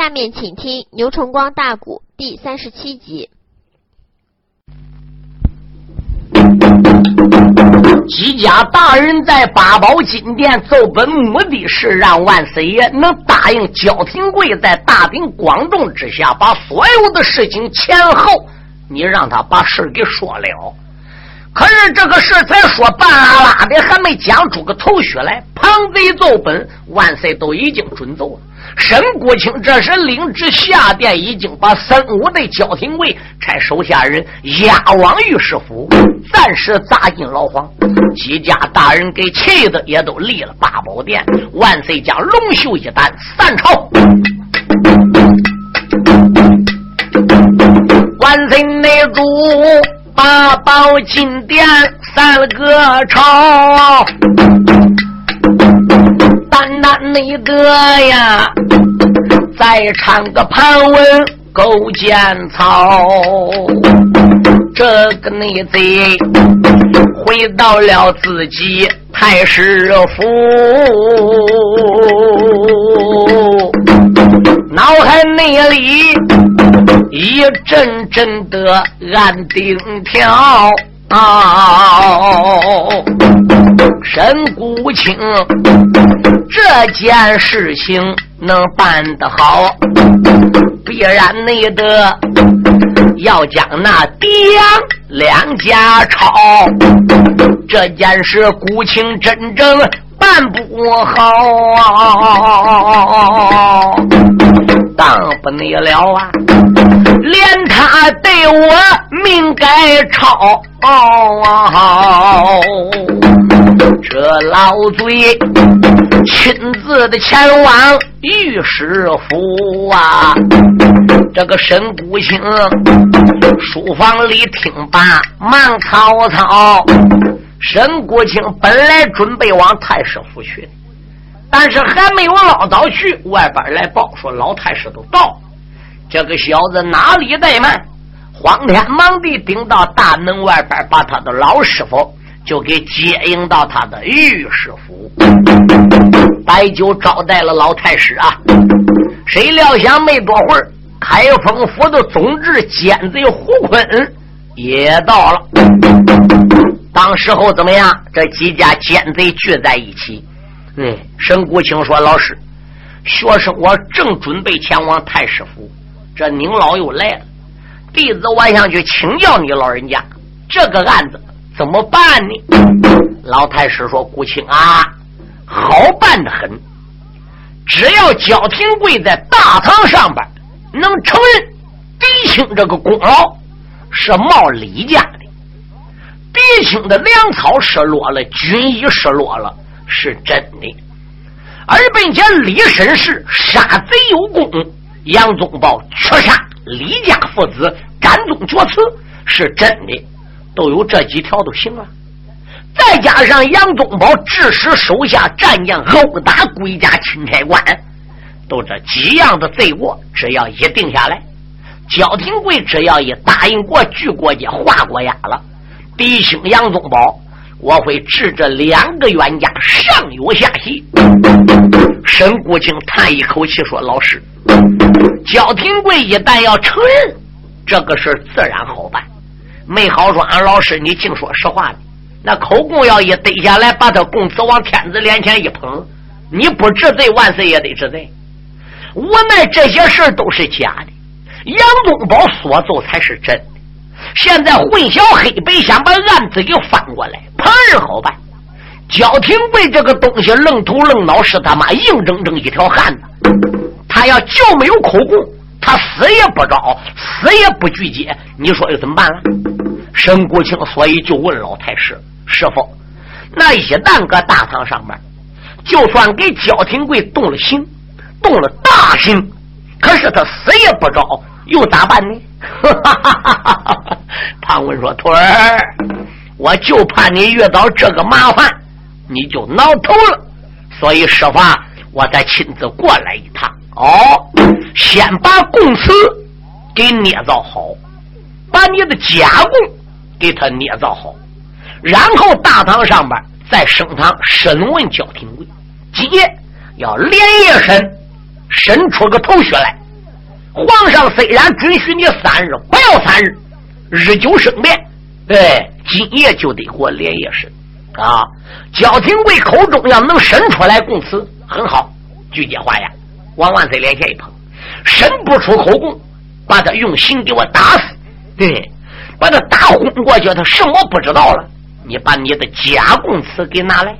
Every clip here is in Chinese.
下面请听牛崇光大鼓第三十七集。姬家大人在八宝金殿奏本，目的是让万岁爷能答应焦廷贵在大庭广众之下把所有的事情前后，你让他把事给说了。可是这个事才说半拉拉的，还没讲出个头绪来，庞贼奏本，万岁都已经准奏了。沈国清这时领旨下殿，已经把三五的焦廷贵差手下人押往御史府，暂时砸进牢房。几家大人给气的也都立了八宝殿。万岁将龙袖一担，散朝。万岁内主。八宝金殿三个朝，单单那个呀，再唱个盘文勾践草，这个内贼回到了自己太师府，脑海内里。一阵阵的暗定跳，沈谷清这件事情能办得好，必然你的要将那爹两家抄，这件事古清真正办不好。当不你了啊！连他对我命该抄，这老贼亲自的前往御史府啊！这个沈谷清书房里听罢，忙曹操。沈谷清本来准备往太师府去。但是还没有捞到去，外边来报说老太师都到。这个小子哪里怠慢，慌天忙地顶到大门外边，把他的老师傅就给接应到他的御史府，摆酒招待了老太师啊。谁料想没多会儿，开封府的总制奸贼胡坤也到了。当时候怎么样？这几家奸贼聚在一起。嗯，沈国清说：“老师，学生我正准备前往太师府，这您老又来了，弟子我想去请教你老人家，这个案子怎么办呢？”老太师说：“国清啊，好办的很，只要焦廷贵在大堂上边能承认狄青这个功劳是冒李家的，狄青的粮草失落了，军衣失落了。”是真的，而并且李绅士杀贼有功，杨宗保却杀李家父子，斩宗绝嗣，是真的，都有这几条都行了。再加上杨宗保致使手下战将殴打归家钦差官，都这几样的罪过，只要一定下来，焦廷贵只要一答应过拒过家画过押了，弟兄杨宗保。我会治这两个冤家上有下席。沈国清叹一口气说：“老师，焦廷贵一旦要承认这个事自然好办。没好说，俺老师你净说实话的。那口供要一逮下来，把他供词往天子脸前一捧，你不治罪，万岁也得治罪。无奈这些事都是假的，杨宗保所奏才是真的。”现在混淆黑白，想把案子给翻过来，旁人好办。焦廷贵这个东西愣头愣脑，是他妈硬铮铮一条汉子。他要就没有口供，他死也不招，死也不拒接。你说又怎么办了？沈国清所以就问老太师师傅：那一旦搁大堂上面，就算给焦廷贵动了刑，动了大刑，可是他死也不招，又咋办呢？哈哈哈哈哈！唐文说：“徒儿，我就怕你遇到这个麻烦，你就挠头了。所以师傅，我再亲自过来一趟。哦，先把供词给捏造好，把你的假供给他捏造好，然后大堂上边再升堂审问焦廷贵。今夜要连夜审，审出个头绪来，皇上虽然准许你三日，不要三日，日久生变。哎，今夜就得活连夜审啊！焦廷贵口中要能审出来供词，很好，拒接话呀。往万岁脸前一碰，审不出口供，把他用刑给我打死。对，把他打昏过去，他什么不知道了？你把你的假供词给拿来，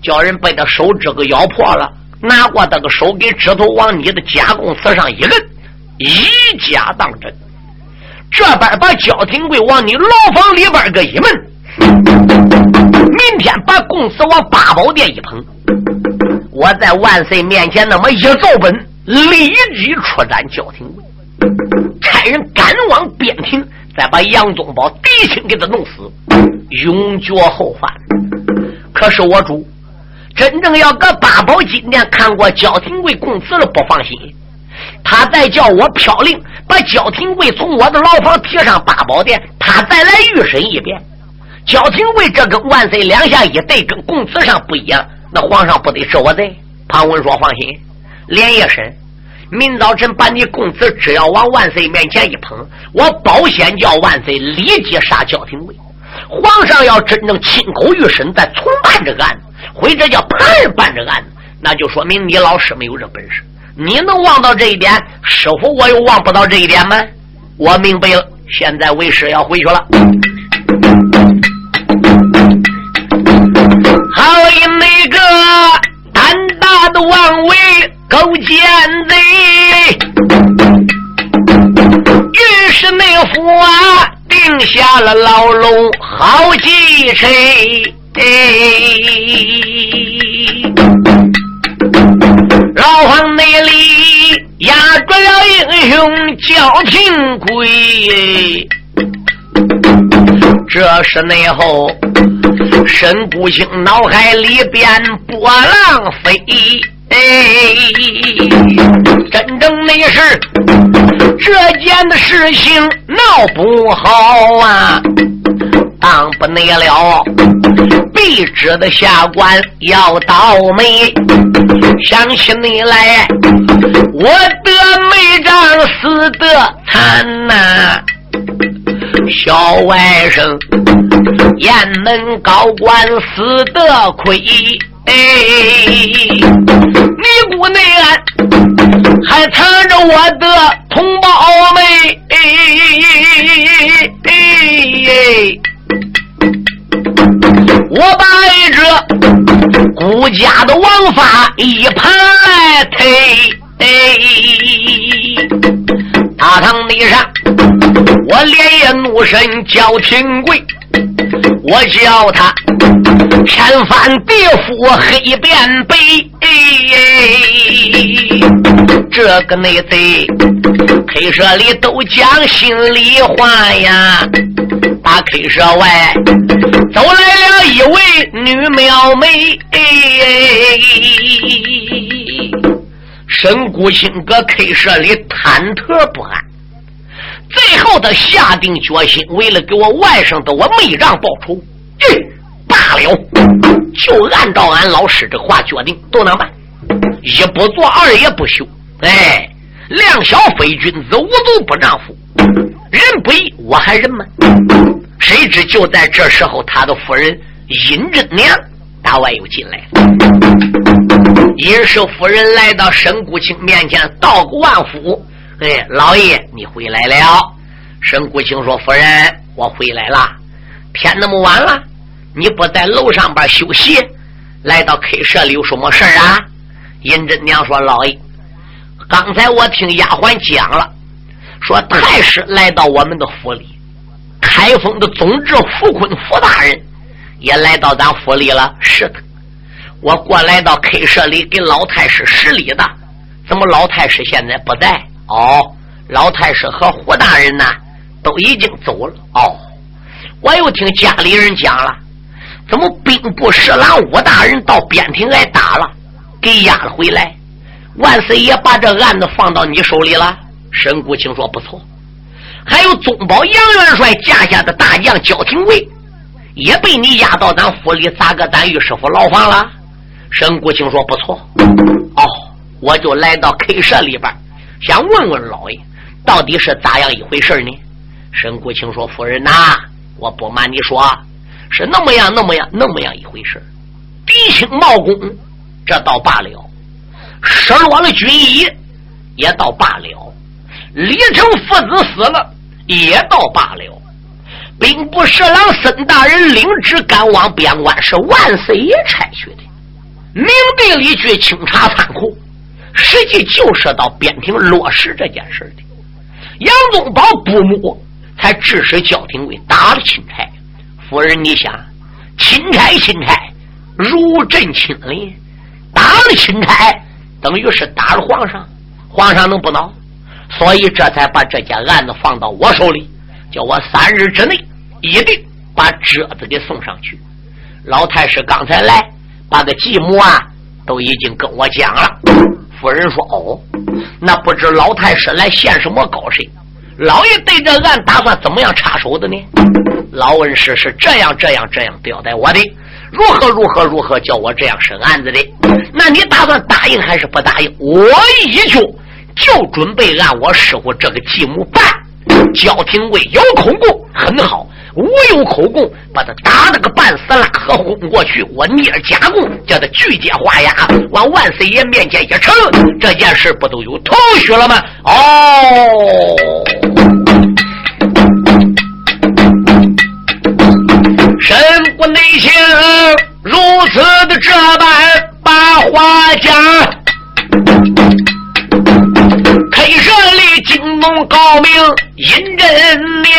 叫人把他手指给咬破了，拿过这个手给指头往你的假供词上一摁，以假当真。这边把焦廷贵往你牢房里边个一闷，明天把供词往八宝殿一捧，我在万岁面前那么一奏本，立即出斩焦廷贵，差人赶往边庭，再把杨宗保嫡亲给他弄死，永绝后患。可是我主真正要搁八宝金殿看过焦廷贵供词了，不放心。他再叫我飘令把焦廷贵从我的牢房提上八宝殿，他再来预审一遍。焦廷贵这跟万岁两下一对，跟供词上不一样，那皇上不得治我罪？庞文说：“放心，连夜审，明早晨把你供词只要往万岁面前一捧，我保险叫万岁立即杀焦廷贵。皇上要真正亲口御审，再重办这个案子，或者叫旁人办这个案子，那就说明你老师没有这本事。”你能忘到这一点，师傅我又忘不到这一点吗？我明白了，现在为师要回去了。勾奸贼，于是那府啊定下了牢笼好几层。牢房内里压住了英雄焦廷贵，这是内后沈谷清脑海里边波浪飞，哎真正的是这件的事情闹不好啊！当不内了，必知的下官要倒霉。想起你来，我的妹丈死得惨呐，小外甥雁门高官死得亏。哎，你姑内安还藏着我的同胞们。哎我把这孤家的王法一盘来推，大堂地上，我连夜怒神叫廷贵，我叫他天翻地覆黑变白，这个内贼黑社里都讲心里话呀。大 K 社外走来了一位女苗妹，沈谷清搁 K 社里忐忑不安。最后他下定决心，为了给我外甥的我妹让报仇，罢了，就按照俺老师这话决定，都能办。一不做二也不休。哎，量小非君子，无足不丈夫。人不义，我还人吗？谁知就在这时候，他的夫人殷真娘大外又进来了。殷氏夫人来到沈谷清面前，道个万福：“哎，老爷，你回来了。”沈谷清说：“夫人，我回来了。天那么晚了，你不在楼上边休息，来到 K 社里有什么事啊？”殷真娘说：“老爷，刚才我听丫鬟讲了。”说太师来到我们的府里，开封的总治傅坤傅大人也来到咱府里了。是的，我过来到 K 社里给老太师施礼的。怎么老太师现在不在？哦，老太师和胡大人呢，都已经走了。哦，我又听家里人讲了，怎么兵部侍郎武大人到边庭挨打了，给押了回来。万岁爷把这案子放到你手里了。沈谷清说：“不错，还有宗保杨元帅驾下的大将焦廷贵，也被你押到咱府里砸个咱御史府牢房了。”沈谷清说：“不错，哦，我就来到 K 社里边，想问问老爷，到底是咋样一回事呢？沈国清说：“夫人呐，我不瞒你说，是那么样、那么样、那么样一回事。狄青茂公这倒罢了，失落了军医也倒罢了，李成父子死了也倒罢了。兵部侍郎孙大人领旨赶往边关，是万岁爷差去的。明地里去清查仓库，实际就是到边庭落实这件事的。杨宗保不睦。”才致使焦廷贵打了钦差，夫人，你想，钦差钦差如朕亲临，打了钦差，等于是打了皇上，皇上能不恼？所以这才把这件案子放到我手里，叫我三日之内一定把折子给送上去。老太师刚才来，把个继母啊都已经跟我讲了。夫人说：“哦，那不知老太师来献什么高谁？”老爷对这案打算怎么样插手的呢？老文师是这样这样这样交代我的，如何如何如何叫我这样审案子的？那你打算答应还是不答应？我一就就准备按我师傅这个继母办。焦廷贵有口供很好，我有口供，把他打了个半死拉和昏过去，我捏假供，叫他拒接画押，往万岁爷面前一呈，这件事不都有头绪了吗？哦。身不内情，如此的这般把话讲，黑社里惊动高明阴真娘，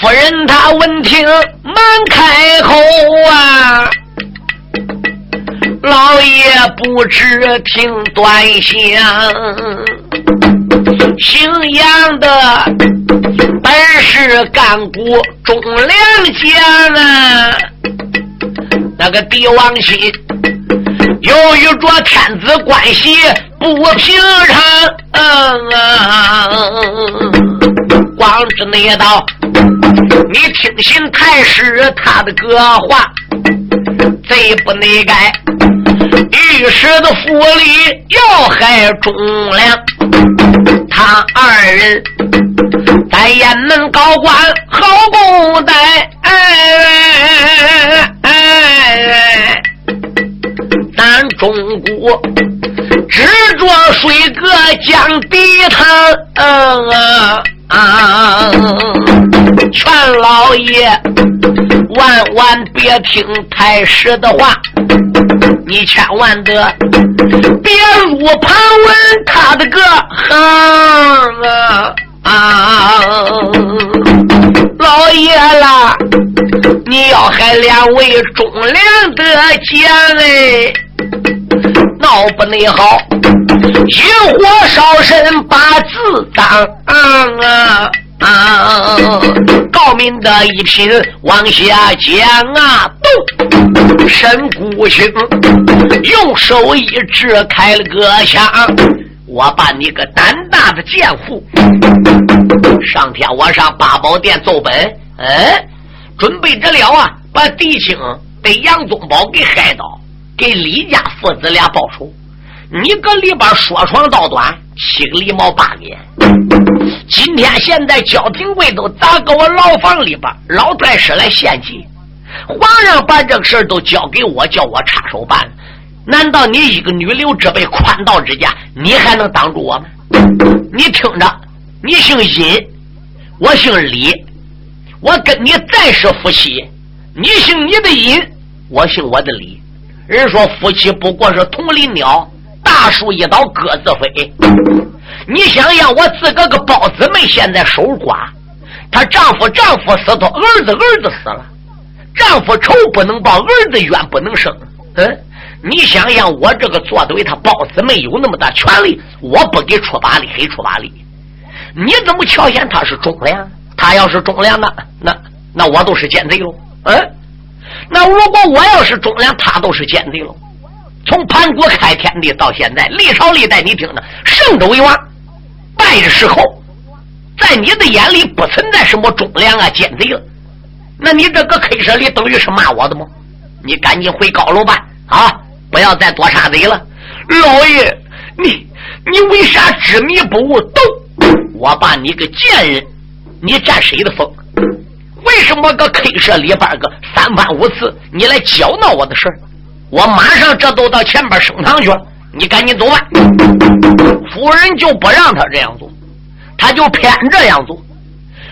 夫人她闻听忙开口啊。老爷不知听端详，姓杨的本是干骨忠良将啊，那个帝王心由于着天子关系不平常，光知那道你听信太师他的个话。贼不内改，御史的府里要害忠良，他二人在雁门高官好公待，咱中国只着水阁将地堂。啊！劝老爷万万别听太师的话，你千万得别入旁问他的个行啊！啊！老爷啦，你要还两位忠良的将哎，闹不内好。引火烧身，把字当啊！高明的一品往下讲啊！动神鼓星用手一指，开了个枪。我把你个胆大的贱妇，上天我上八宝殿奏本，哎，准备着了啊！把狄青被杨宗保给害到，给李家父子俩报仇。你搁里边说长道短，七个狸毛八眼。今天现在焦廷贵都砸搁我牢房里边，老太师来献计，皇上把这个事都交给我，叫我插手办。难道你一个女流之辈，宽道之家，你还能挡住我吗？你听着，你姓尹，我姓李，我跟你再是夫妻，你姓你的尹，我姓我的李。人说夫妻不过是同林鸟。大树一刀各自飞。你想想，我自个个包姊妹现在守寡，她丈夫丈夫死她，儿子儿子死了，丈夫仇不能报，儿子冤不能生。嗯，你想想，我这个做对他包姊妹有那么大权利，我不给出把力，黑出把力。你怎么瞧见他是忠良？他要是忠良的，那那我都是奸贼喽。嗯，那如果我要是忠良，他都是奸贼喽。从盘古开天地到现在，历朝历代，你听着，圣周为王，败的时候，在你的眼里不存在什么忠良啊、奸贼了。那你这个 K 社里等于是骂我的吗？你赶紧回高楼吧，啊，不要再多杀贼了。老爷，你你为啥执迷不悟？都，我把你个贱人，你占谁的风？为什么个 K 社里边个三番五次你来搅闹我的事我马上这都到前边升堂去了，你赶紧走吧。夫人就不让他这样做，他就偏这样做。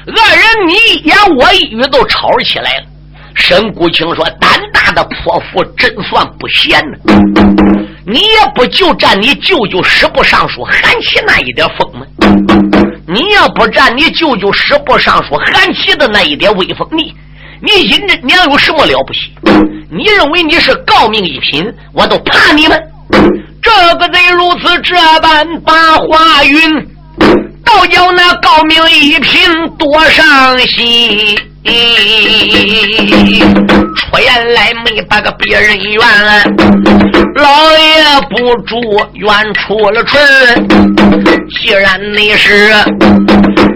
二人你一言我一语都吵起来了。沈谷清说：“胆大的泼妇真算不贤呢，你也不就占你舅舅十部尚书韩琦那一点风吗？你要不占你舅舅十部尚书韩琦的那一点威风，你你隐着娘有什么了不起？你认为你是诰命一品，我都怕你们？这个贼如此这般把话云。”倒叫那诰命一品多伤心，出言来没把个别人怨，老爷不住怨出了唇。既然你是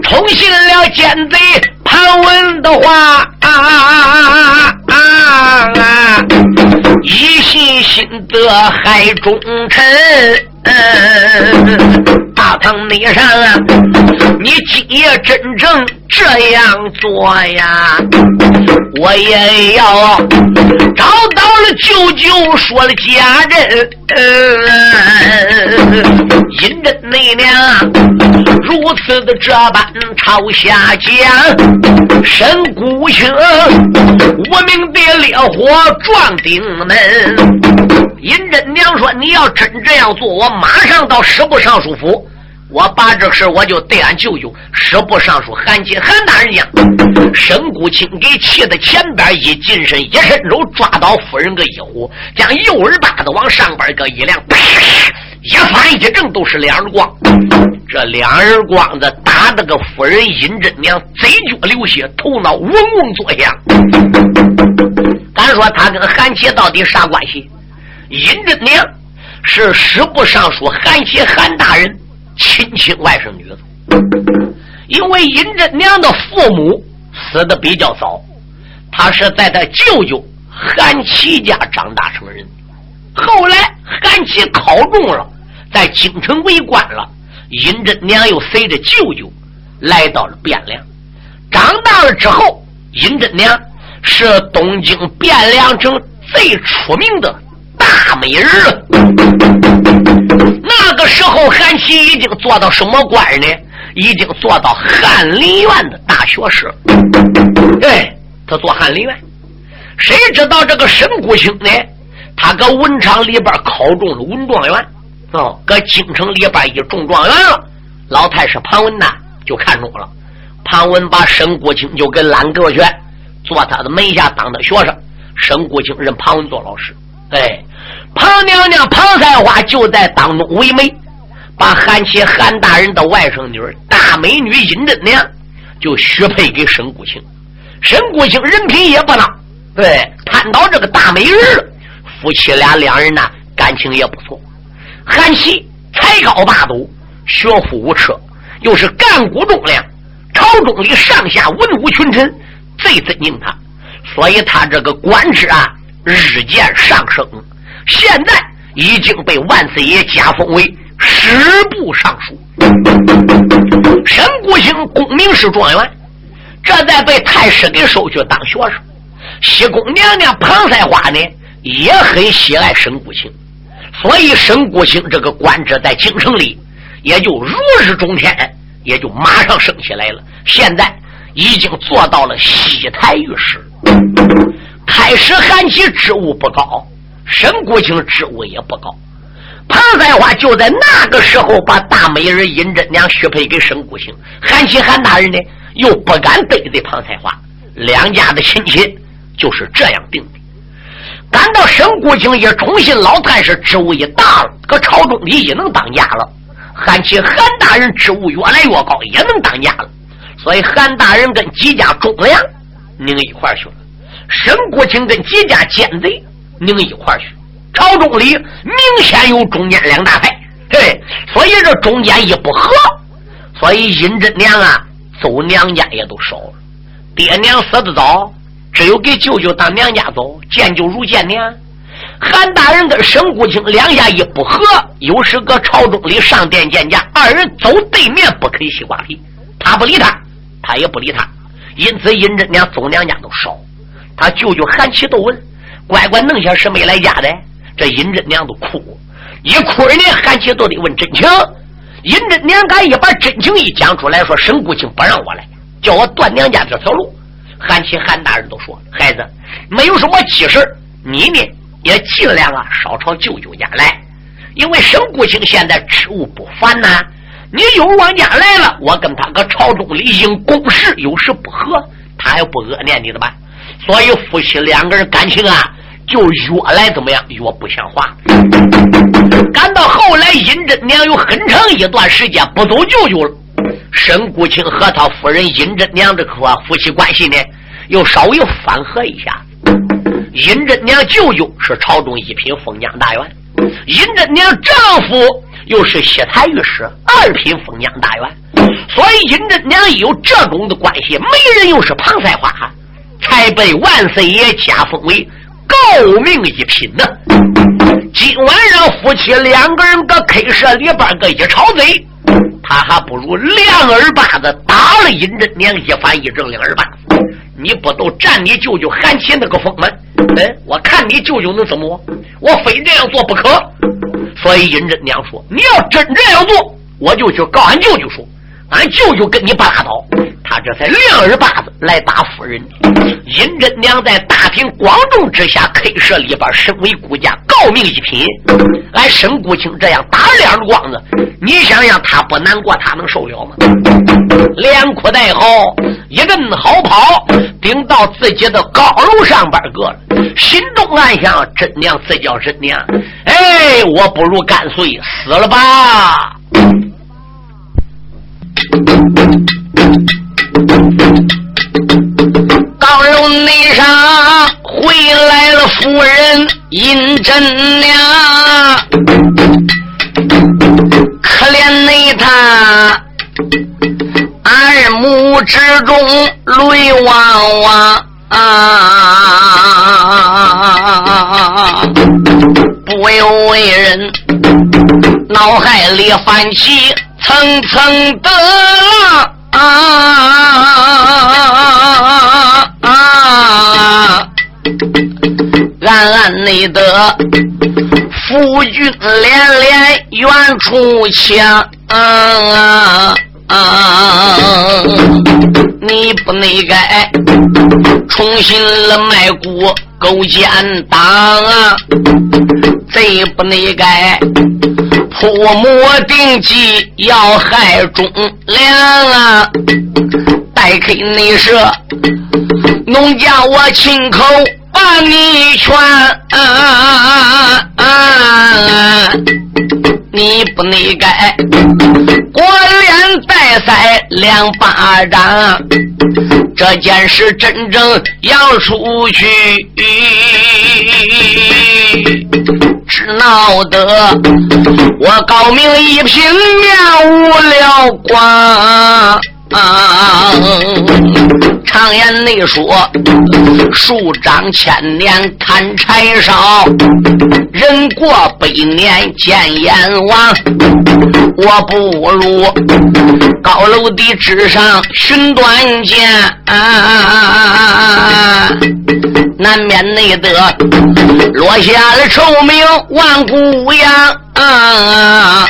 宠信了奸贼潘文的话，啊啊啊一心心得害忠臣。大堂内上啊，你今夜真正这样做呀，我也要找到了舅舅说了假人，阴真内娘如此的这般朝下讲，神谷清无名的烈火撞顶门。尹真娘说：“你要真这样做，我马上到十部尚书府，我把这事我就对俺舅舅十部尚书韩琦韩大人讲。”沈谷清给气的前边一近身，一伸手抓到夫人个衣服，将右耳巴子往上边个一亮，一翻一正都是两耳光。这两耳光子打的个夫人尹真娘嘴角流血，头脑嗡嗡作响。敢说他跟韩琦到底啥关系？尹真娘是十部尚书韩琦韩大人亲亲外甥女，因为尹真娘的父母死的比较早，她是在她舅舅韩琦家长大成人。后来韩琦考中了，在京城为官了，尹真娘又随着舅舅来到了汴梁。长大了之后，尹真娘是东京汴梁城最出名的。大美人了，个时候韩琦已经做到什么官呢？已经做到翰林院的大学士。对，他做翰林院。谁知道这个沈谷清呢？他搁文场里边考中了文状元，哦，搁京城里边一中状元了。老太师庞文呐就看中了，庞文把沈谷清就给揽过去，做他的门下当的学生。沈谷清认庞文做老师。哎，庞娘娘庞才花就在当中为媒，把韩琦韩大人的外甥女大美女尹真娘就许配给沈谷清。沈谷清人品也不孬，对，贪到这个大美人了，夫妻俩两人呢感情也不错。韩琦才高八斗，学富五车，又是干古忠良，朝中里上下文武群臣最尊敬他，所以他这个官职啊。日渐上升，现在已经被万岁爷加封为十部尚书。沈谷清功名是状元，这在被太师给收去当学生。西宫娘娘庞赛花呢，也很喜爱沈谷清，所以沈谷清这个官职在京城里也就如日中天，也就马上升起来了。现在已经做到了西台御史。开始韩琦职务不高，沈国清职务也不高。庞三花就在那个时候把大美人尹真娘许配给沈国清，韩琦韩大人呢又不敢得罪庞才花，两家的亲戚就是这样定的。赶到沈国清也宠信老太师，职务也大了，搁朝中里也能当家了。韩琦韩大人职务越来越高，也能当家了。所以韩大人跟几家忠良拧一块去了。沈国清跟几家奸贼拧一块去，朝中里明显有中间两大派，嘿，所以这中间一不和，所以尹真娘啊走娘家也都少了。爹娘死的早，只有给舅舅当娘家走，见舅如见娘。韩大人跟沈谷清两下一不和，有时搁朝中里上殿见驾，二人走对面不啃西瓜皮。他不理他，他也不理他。因此，尹真娘走娘家都少。他舅舅韩琦都问：“乖乖弄些什没来家的？”这尹真娘都哭，一哭人家韩琦都得问真情。尹真娘敢一把真情一讲出来，说沈谷清不让我来，叫我断娘家这条路。韩琦韩大人都说：“孩子，没有什么急事你呢？”也尽量啊，少朝舅舅家来，因为沈谷清现在职务不凡呐。你又往家来了，我跟他搁朝中里因公事有时不和，他还不恶念你的吧？所以夫妻两个人感情啊，就越来怎么样，越不像话。赶到后来，尹真娘有很长一段时间不走舅舅了。沈谷清和他夫人尹真娘这颗夫妻关系呢，又稍微缓和一下。尹真娘舅舅是朝中一品封疆大员，尹真娘丈夫又是西台御史二品封疆大员，所以尹真娘有这种的关系，没人又是庞赛花，才被万岁爷加封为诰命一品呢。今晚上夫妻两个人搁 K 社里边搁一吵嘴，他还不如两耳巴子打了尹真娘一反一正两耳巴子。你不都占你舅舅韩琦那个风吗？哎，我看你舅舅能怎么我？非这样做不可。所以尹真娘说：“你要真这样做，我就去告俺舅舅说，俺舅舅跟你不拉倒。”他这才两耳巴子来打夫人。尹真娘在大庭广众之下，K 社里边身为顾家诰命一品，俺沈谷清这样打两耳光子，你想想他不难过，他能受了吗？连哭带嚎，一阵好跑，顶到自己的高楼上边搁了，心中暗想：真娘这叫真娘，哎，我不如干脆死了吧。回来了夫人尹真娘，可怜内他耳目之中泪汪汪啊！不由为人脑海里泛起层层的浪。啊啊！暗暗内德夫君连连远处抢，你不内该重新了卖骨勾奸党啊！贼不内该。铺谋定计要害忠良啊！待开内舍，农家我亲口把你劝，你不内该过脸带腮两巴掌，这件事真正要出去。只闹得我高明一品面无了光。常言内说，树长千年砍柴烧，人过百年见阎王。我不如高楼的之上寻短见，难免内得落下了臭名万古扬。啊！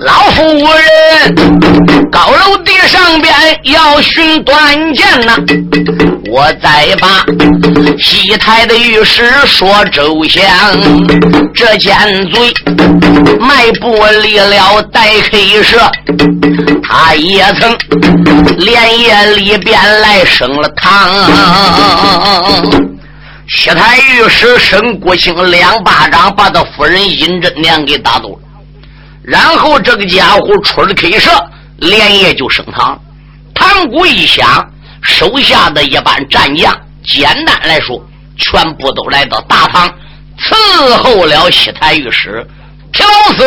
老夫人，高楼地上边要寻短见呐！我再把西台的御史说周详，这奸罪迈步离了待黑社，他也曾连夜里边来升了堂。西台御史沈国兴两巴掌把他夫人尹真娘给打走了，然后这个家伙出了 K 社，连夜就升堂。堂鼓一响，手下的一班战将，简单来说，全部都来到大堂伺候了西台御史。平四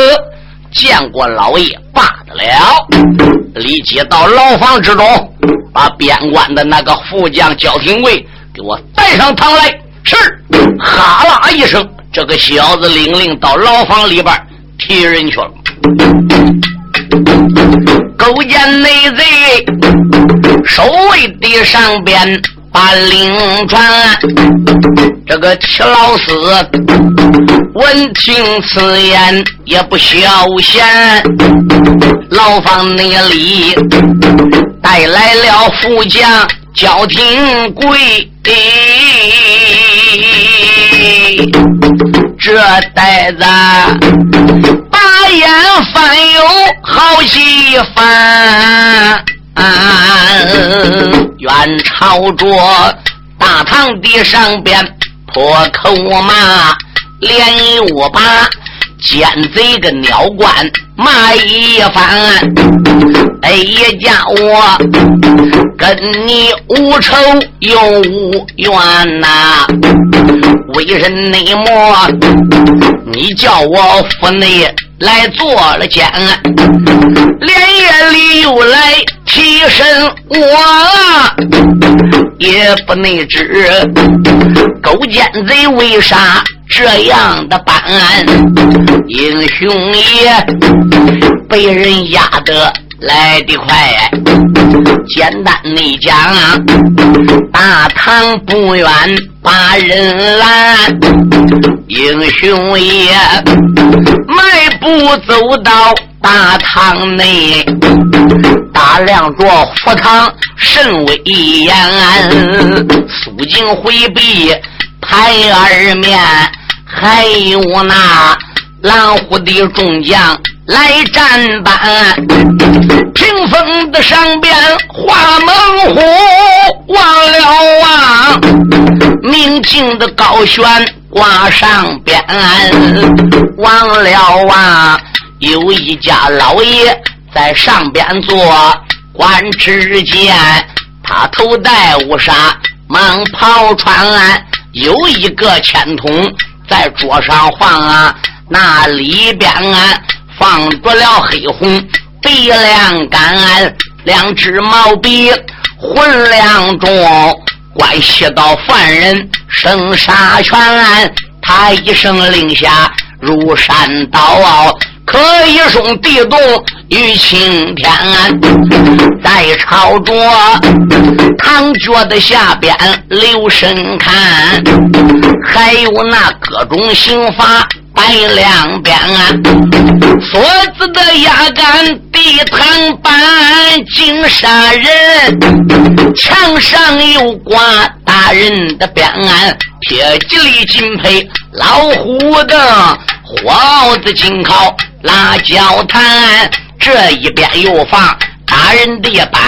见过老爷，罢。了，立即到牢房之中，把边关的那个副将焦廷贵给我带上堂来。是，哈啦一声，这个小子领令到牢房里边提人去了。勾践内贼守卫的上边。把令传，这个齐老四闻听此言也不消闲，牢房内里带来了副将焦廷贵，这呆子把眼翻有好戏翻。远朝着大堂的上边破口骂，连我把奸贼个鸟官骂一番。哎呀，叫我跟你无仇又无怨呐，为人内魔，你叫我府内。来做了奸，连夜里又来提审我，也不内知勾奸贼为啥这样的办案，英雄也被人压得来得快。简单的讲，大唐不远把人拦，英雄也迈步走到大堂内，打量着福堂甚威严，肃静回避拍二面，还有那狼虎的众将。来战班，屏风的上边画猛虎，忘了望，明镜的高悬挂上边，忘了望，有一家老爷在上边坐，观之间，他头戴乌纱，蟒袍穿，有一个签筒在桌上放啊，那里边啊。放着了黑红鼻梁杆，两只毛笔浑亮中，关系到犯人生杀权，他一声令下如山倒，可以送地洞与青天。在朝着堂角的下边留神看，还有那各种刑罚。摆两边，锁子的压杆地堂板，金杀人，墙上有挂大人的匾案，铁吉利金配老虎的火子金靠辣椒坛，这一边又放大人的板，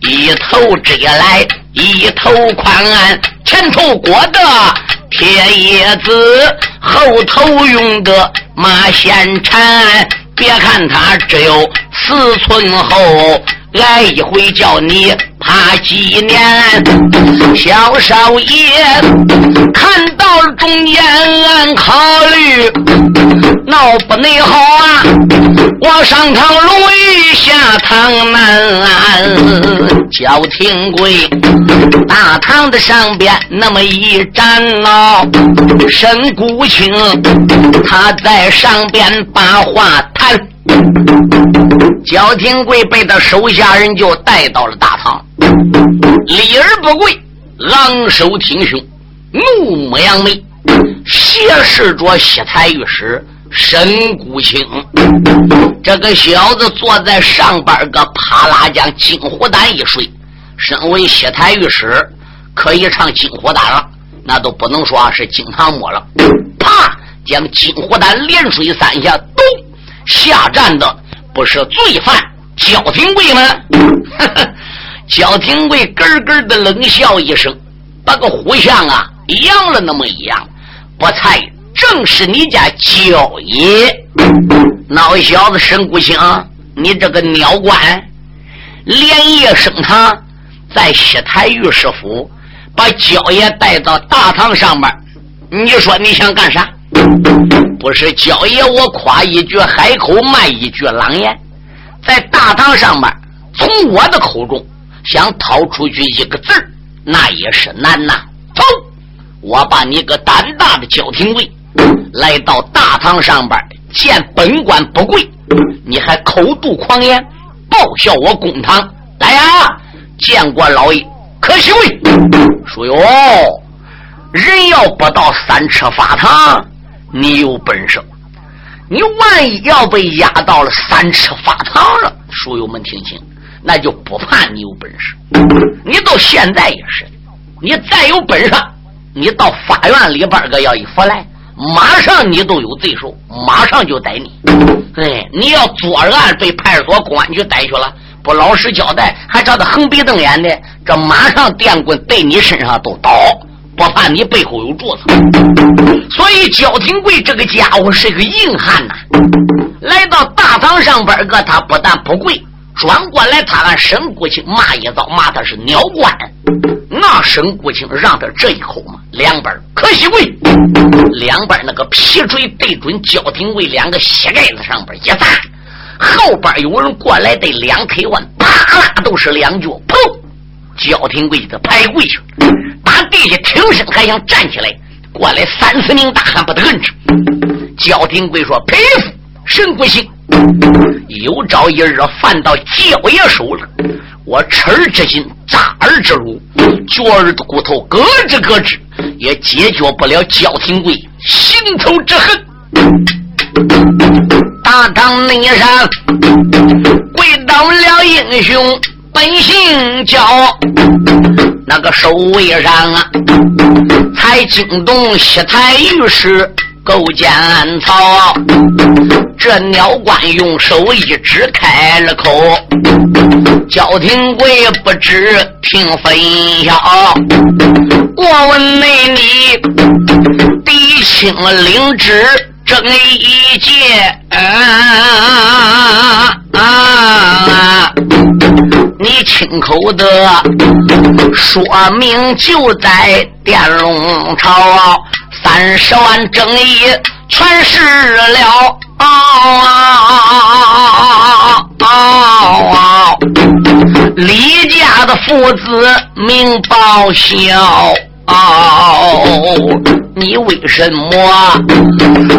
一头窄来一头宽，前头裹的。铁叶子后头用的马线缠，别看它只有四寸厚，来一回叫你怕几年。小少爷看到了中间，俺考虑闹不内好啊！我上堂容易下堂难。焦廷贵，大堂的上边那么一站喽，沈谷清他在上边把话谈。焦廷贵被他手下人就带到了大堂，立而不跪，昂首挺胸，怒目扬眉，斜视着西台御史。沈谷清，这个小子坐在上边个帕拉将金虎丹一睡。身为西台御史，可以唱金虎丹了，那都不能说是金堂木了。啪，将金虎丹连睡三下，下站的不是罪犯焦廷贵吗？哈哈焦廷贵咯咯的冷笑一声，把个虎相啊扬了那么一样，不才。正是你家焦爷，那小子沈谷清，你这个鸟官，连夜升堂，在西台御史府把焦爷带到大堂上面，你说你想干啥？不是焦爷，我夸一句海口，卖一句狼言。在大堂上面，从我的口中想掏出去一个字那也是难呐。走，我把你个胆大的焦廷贵来到大堂上边见本官不跪，你还口吐狂言，报效我公堂。来呀，见过老爷，可惜跪。说哟，人要不到三尺法堂，你有本事。你万一要被压到了三尺法堂了，书友们听清，那就不怕你有本事。你到现在也是，你再有本事，你到法院里边个要一回来，马上你都有罪受，马上就逮你。哎，你要作案被派出所公安局逮去了，不老实交代，还找他横鼻瞪眼的，这马上电棍对你身上都倒。不怕你背后有柱子，所以焦廷贵这个家伙是个硬汉呐。来到大堂上边个，他不但不跪，转过来他按沈国清骂一遭，骂他是鸟官。那沈国清让他这一口嘛，两边可惜跪，两边那个皮锤对准焦廷贵两个膝盖子上边一砸，后边有人过来对两腿腕，啪啦都是两脚，砰！焦廷贵就拍跪去。打地下挺身，还想站起来，过来三四名大汉把他摁住。焦廷贵说：“佩服神不行，有朝一日犯到焦爷手了，我吃儿之心，扎儿之辱，脚儿的骨头咯吱咯吱，也解决不了焦廷贵心头之恨。”大堂内上跪倒了英雄。本姓焦，那个守卫上啊，才惊动西台御史勾践暗曹。这鸟官用手一指开了口，焦廷贵不知听分晓。我问内你，嫡亲领旨。正一界，你亲口的说明就在殿龙朝，三十万正义全失了啊。李家的父子命报销。哦，你为什么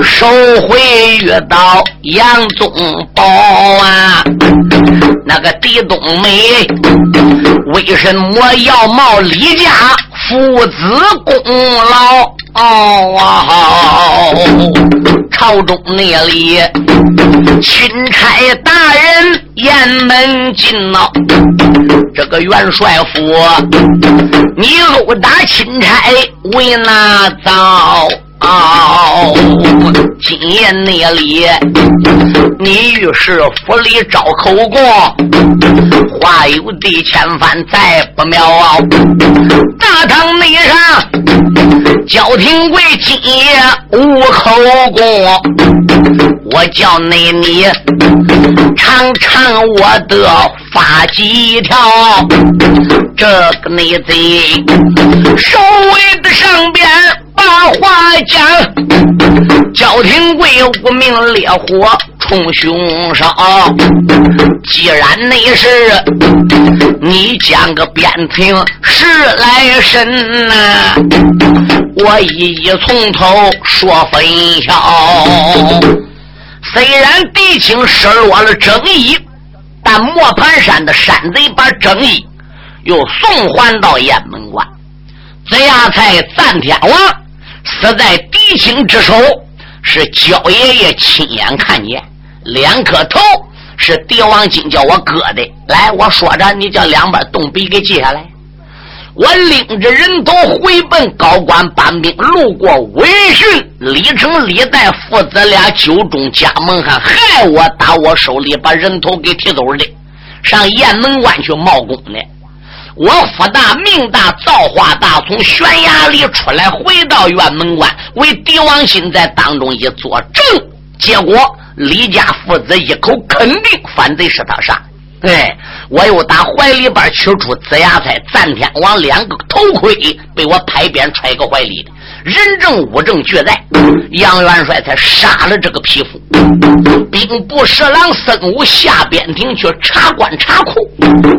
收回月刀杨宗保啊？那个狄冬梅为什么要冒李家父子功劳？哦，朝中那里，钦差大人雁门进了，这个元帅府，你殴打钦差为哪遭？今夜那里，你御史府里招口供，话有地千番再不妙啊。大堂内上，焦廷贵今夜无口供，我叫内你尝尝我的发几条。这个内贼守卫的上边。把话讲，焦廷贵无名烈火冲胸烧。既然那是你讲个边庭十来身呐，我一一从头说分晓。虽然狄青失落了正义，那磨盘山的山贼把正义又送还到雁门关。这样才赞天王。死在狄青之手，是焦爷爷亲眼看见。两颗头是帝王金叫我割的。来，我说着，你叫两边动笔给记下来。我领着人头回奔高官班兵，路过文训李成、李代父子俩酒中加盟，还，害我打我手里把人头给提走的，上雁门关去冒功呢。我福大命大造化大，从悬崖里出来，回到雁门关，为帝王心在当中一作证。结果李家父子一口肯定反贼是他杀。哎，我又打怀里边取出紫牙菜、赞天王两个头盔，被我拍扁揣个怀里的。人证物证俱在，杨元帅才杀了这个匹夫。兵部侍郎孙武下边庭去查官查库，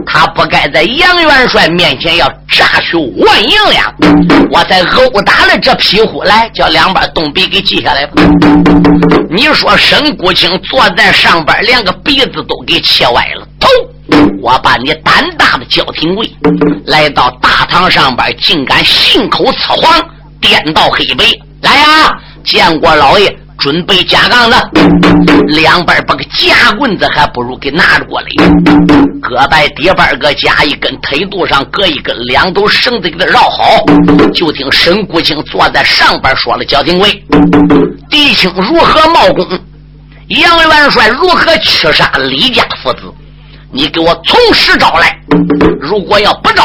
他不该在杨元帅面前要诈取万银两，我才殴打了这匹夫。来，叫两边动笔给记下来吧。你说沈国清坐在上边，连个鼻子都给切歪了。头，我把你胆大的焦廷贵来到大堂上边，竟敢信口雌黄，颠倒黑白。来呀，见过老爷。准备架杠子，两边把个夹棍子还不如给拿着过来。胳膊底板，搁夹一根，腿肚上搁一根，两头绳子给他绕好。就听沈国清坐在上边说了：“焦廷贵，弟兄如何冒功？杨元帅如何刺杀李家父子？你给我从实招来。如果要不招，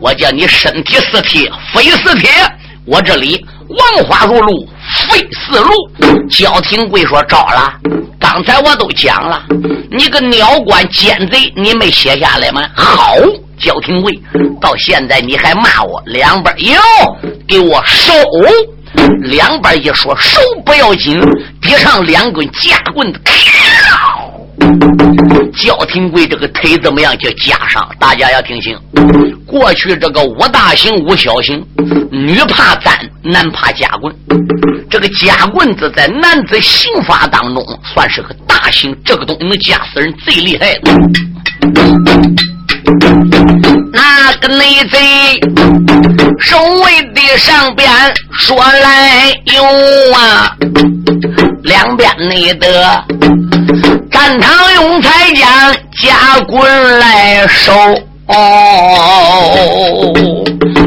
我叫你身体似铁，非似铁。我这里王花如露。”费四路，焦廷贵说招了。刚才我都讲了，你个鸟官奸贼，你没写下来吗？好，焦廷贵，到现在你还骂我，两边哟，给我收。两边一说收不要紧，叠上两根夹棍子。焦廷贵这个腿怎么样？就加上，大家要听清。过去这个五大刑五小型，女怕簪，男怕夹棍。这个夹棍子在男子刑法当中算是个大型，这个东西能夹死人，最厉害。那个内贼守卫的上边说来有啊，两边内的战场用才将夹棍来收。哦，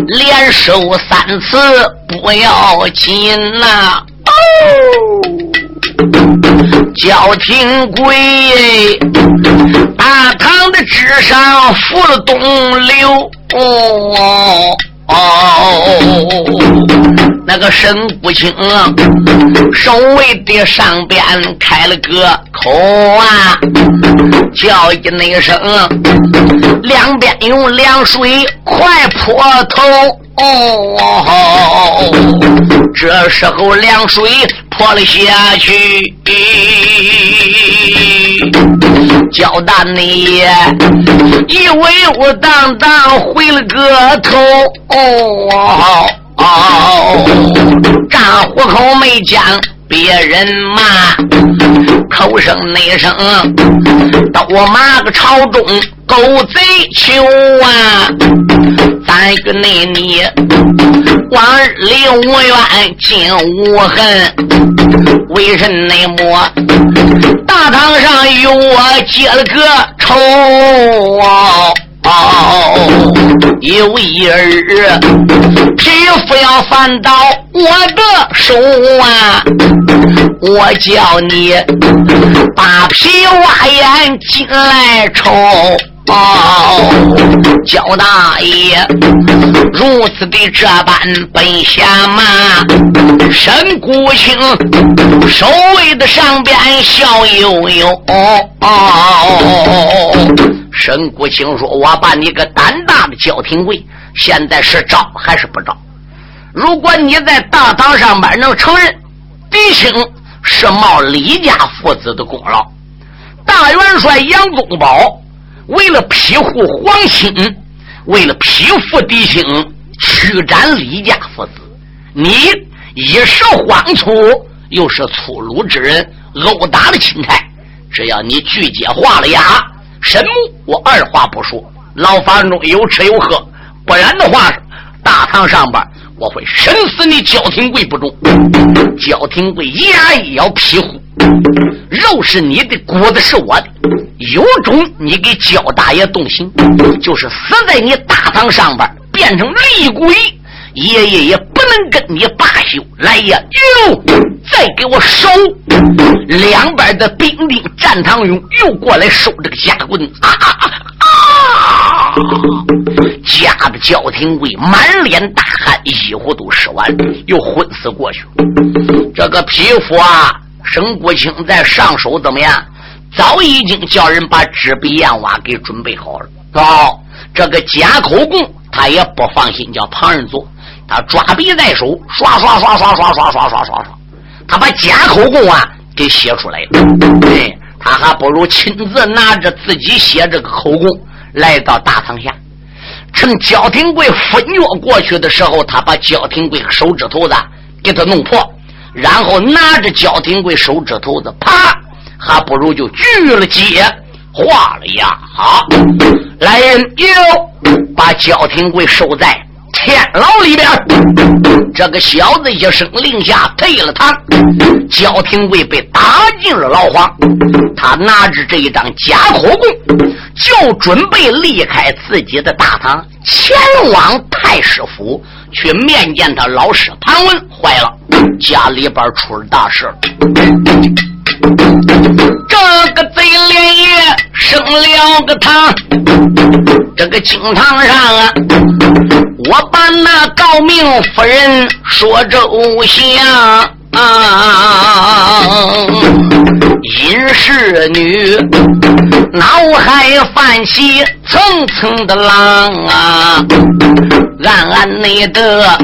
连收三次不要紧呐！哦，叫廷贵大唐的纸上浮了东流。哦。哦，那个沈不清守卫的上边开了个口啊，叫一声，两边用凉水快泼头。哦，这时候凉水泼了下去，交代你一威武当当回了个头。哦，战虎口没讲。别人骂，口声内声，都骂个朝中狗贼囚啊！咱与内你往日里无怨，今无恨，为甚内么？大堂上与我结了个仇啊！哦，有一日，匹夫要翻到我的手啊！我叫你把皮挖眼进来瞅。哦，焦大爷如此的这般本下马，沈谷清守卫的上边笑悠悠。哦哦，沈谷清说：“我把你个胆大的焦廷贵，现在是招还是不招？如果你在大堂上边能承认狄青是冒李家父子的功劳，大元帅杨宗保。”为了庇护皇亲，为了匹夫敌情，驱斩李家父子，你一时慌粗，又是粗鲁之人，殴打了钦差。只要你拒绝化了牙，神木，我二话不说，牢房中有吃有喝，不然的话，大堂上边我会审死你焦廷贵不中。焦廷贵牙一咬，皮虎。肉是你的，骨子是我的。有种你给焦大爷动刑，就是死在你大堂上边，变成厉鬼，爷爷也不能跟你罢休。来呀，哟，再给我收！两边的兵丁战堂勇又过来收这个夹棍，啊啊啊！夹的焦廷贵满脸大汗，衣服都湿完，又昏死过去。这个匹夫啊！沈国清在上手怎么样？早已经叫人把纸笔砚瓦给准备好了。好，这个假口供他也不放心叫旁人做，他抓笔在手，刷刷刷刷刷刷刷刷刷刷，他把假口供啊给写出来了。对，他还不如亲自拿着自己写这个口供来到大堂下。趁焦廷贵分跃过去的时候，他把焦廷贵手指头子给他弄破，然后拿着焦廷贵手指头子，啪，还不如就锯了节，画了牙。好，来人，哟把焦廷贵收在天牢里边。这个小子一声令下，退了堂。焦廷贵被打进了牢房。他拿着这一张假口供，就准备离开自己的大堂，前往太师府去面见他老师潘文。坏了，家里边出了大事个贼连夜升了个堂，这个惊堂上啊，我把那告命夫人说周详。啊！金氏女脑海泛起层层的浪啊！暗暗内得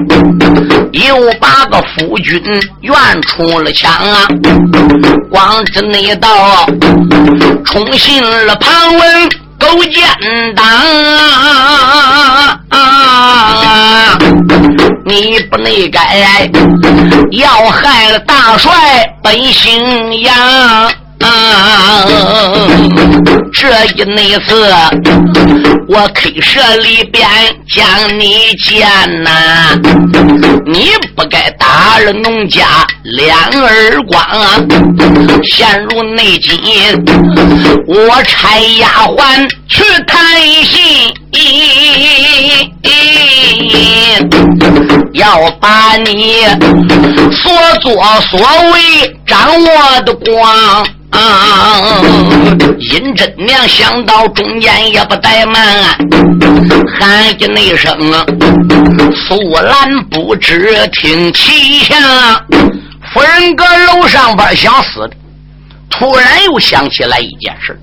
有八个夫君愿出了枪啊！光知内道冲进了庞文勾践党啊！你不内改要害了大帅本姓杨。这一那次，我 K 社里边将你见呐，你不该打了农家两耳光！陷入内急，我差丫鬟去探信，要把你所作所为掌握的光。啊！殷真娘想到中间也不怠慢，啊喊一那声：“苏兰不知听其响。”夫人搁楼上边想死的，突然又想起来一件事：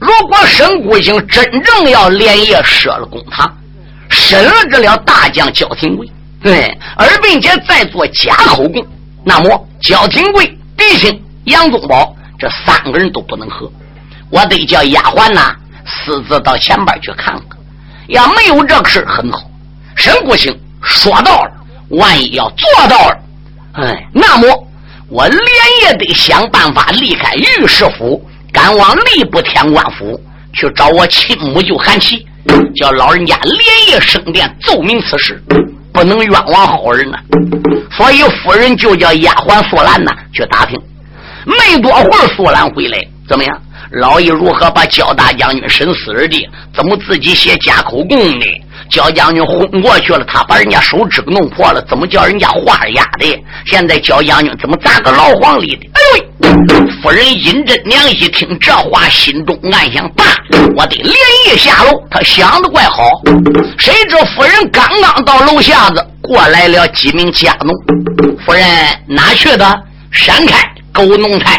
如果沈孤星真正要连夜设了公堂，审了这了大将焦廷贵，对，而并且再做假口供，那么焦廷贵弟兄杨宗保。这三个人都不能喝，我得叫丫鬟呐，私自到前边去看看。要没有这个事很好。神不行说到了，万一要做到了，哎，那么我连夜得想办法离开御史府，赶往吏部天官府去找我亲母舅韩琦，叫老人家连夜升殿奏明此事，不能冤枉好人呐。所以夫人就叫丫鬟素兰呐去打听。没多会儿，苏兰回来，怎么样？老爷如何把焦大将军审死的？怎么自己写假口供呢？焦将军昏过去了，他把人家手指给弄破了，怎么叫人家画押的？现在焦将军怎么砸个牢房里的？哎呦！夫人尹真娘一听这话，心中暗想：爸，我得连夜下楼。他想的怪好，谁知夫人刚刚到楼下子，过来了几名家奴。夫人哪去的？闪开！狗奴才，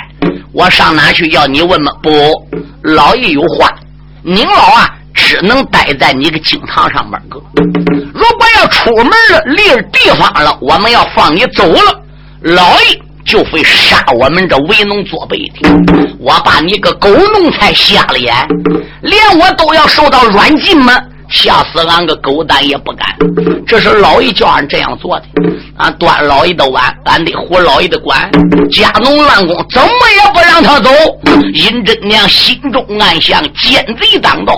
我上哪去？要你问吗？不，老爷有话，您老啊，只能待在你个惊堂上面。哥，如果要出门了，离了地方了，我们要放你走了，老爷就会杀我们这为农作辈的。我把你个狗奴才瞎了眼，连我都要受到软禁吗？吓死俺个狗蛋也不敢，这是老爷叫俺这样做的。俺端老爷的碗，俺得活老爷的管。家奴乱工，怎么也不让他走。殷真娘心中暗想：奸贼当道，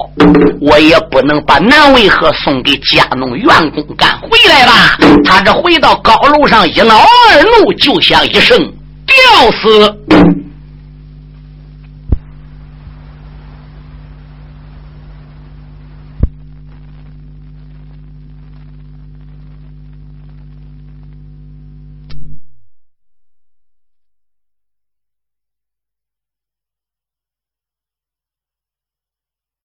我也不能把南渭河送给家奴员工干。回来吧！他这回到高楼上，一恼二怒，就像一声吊死。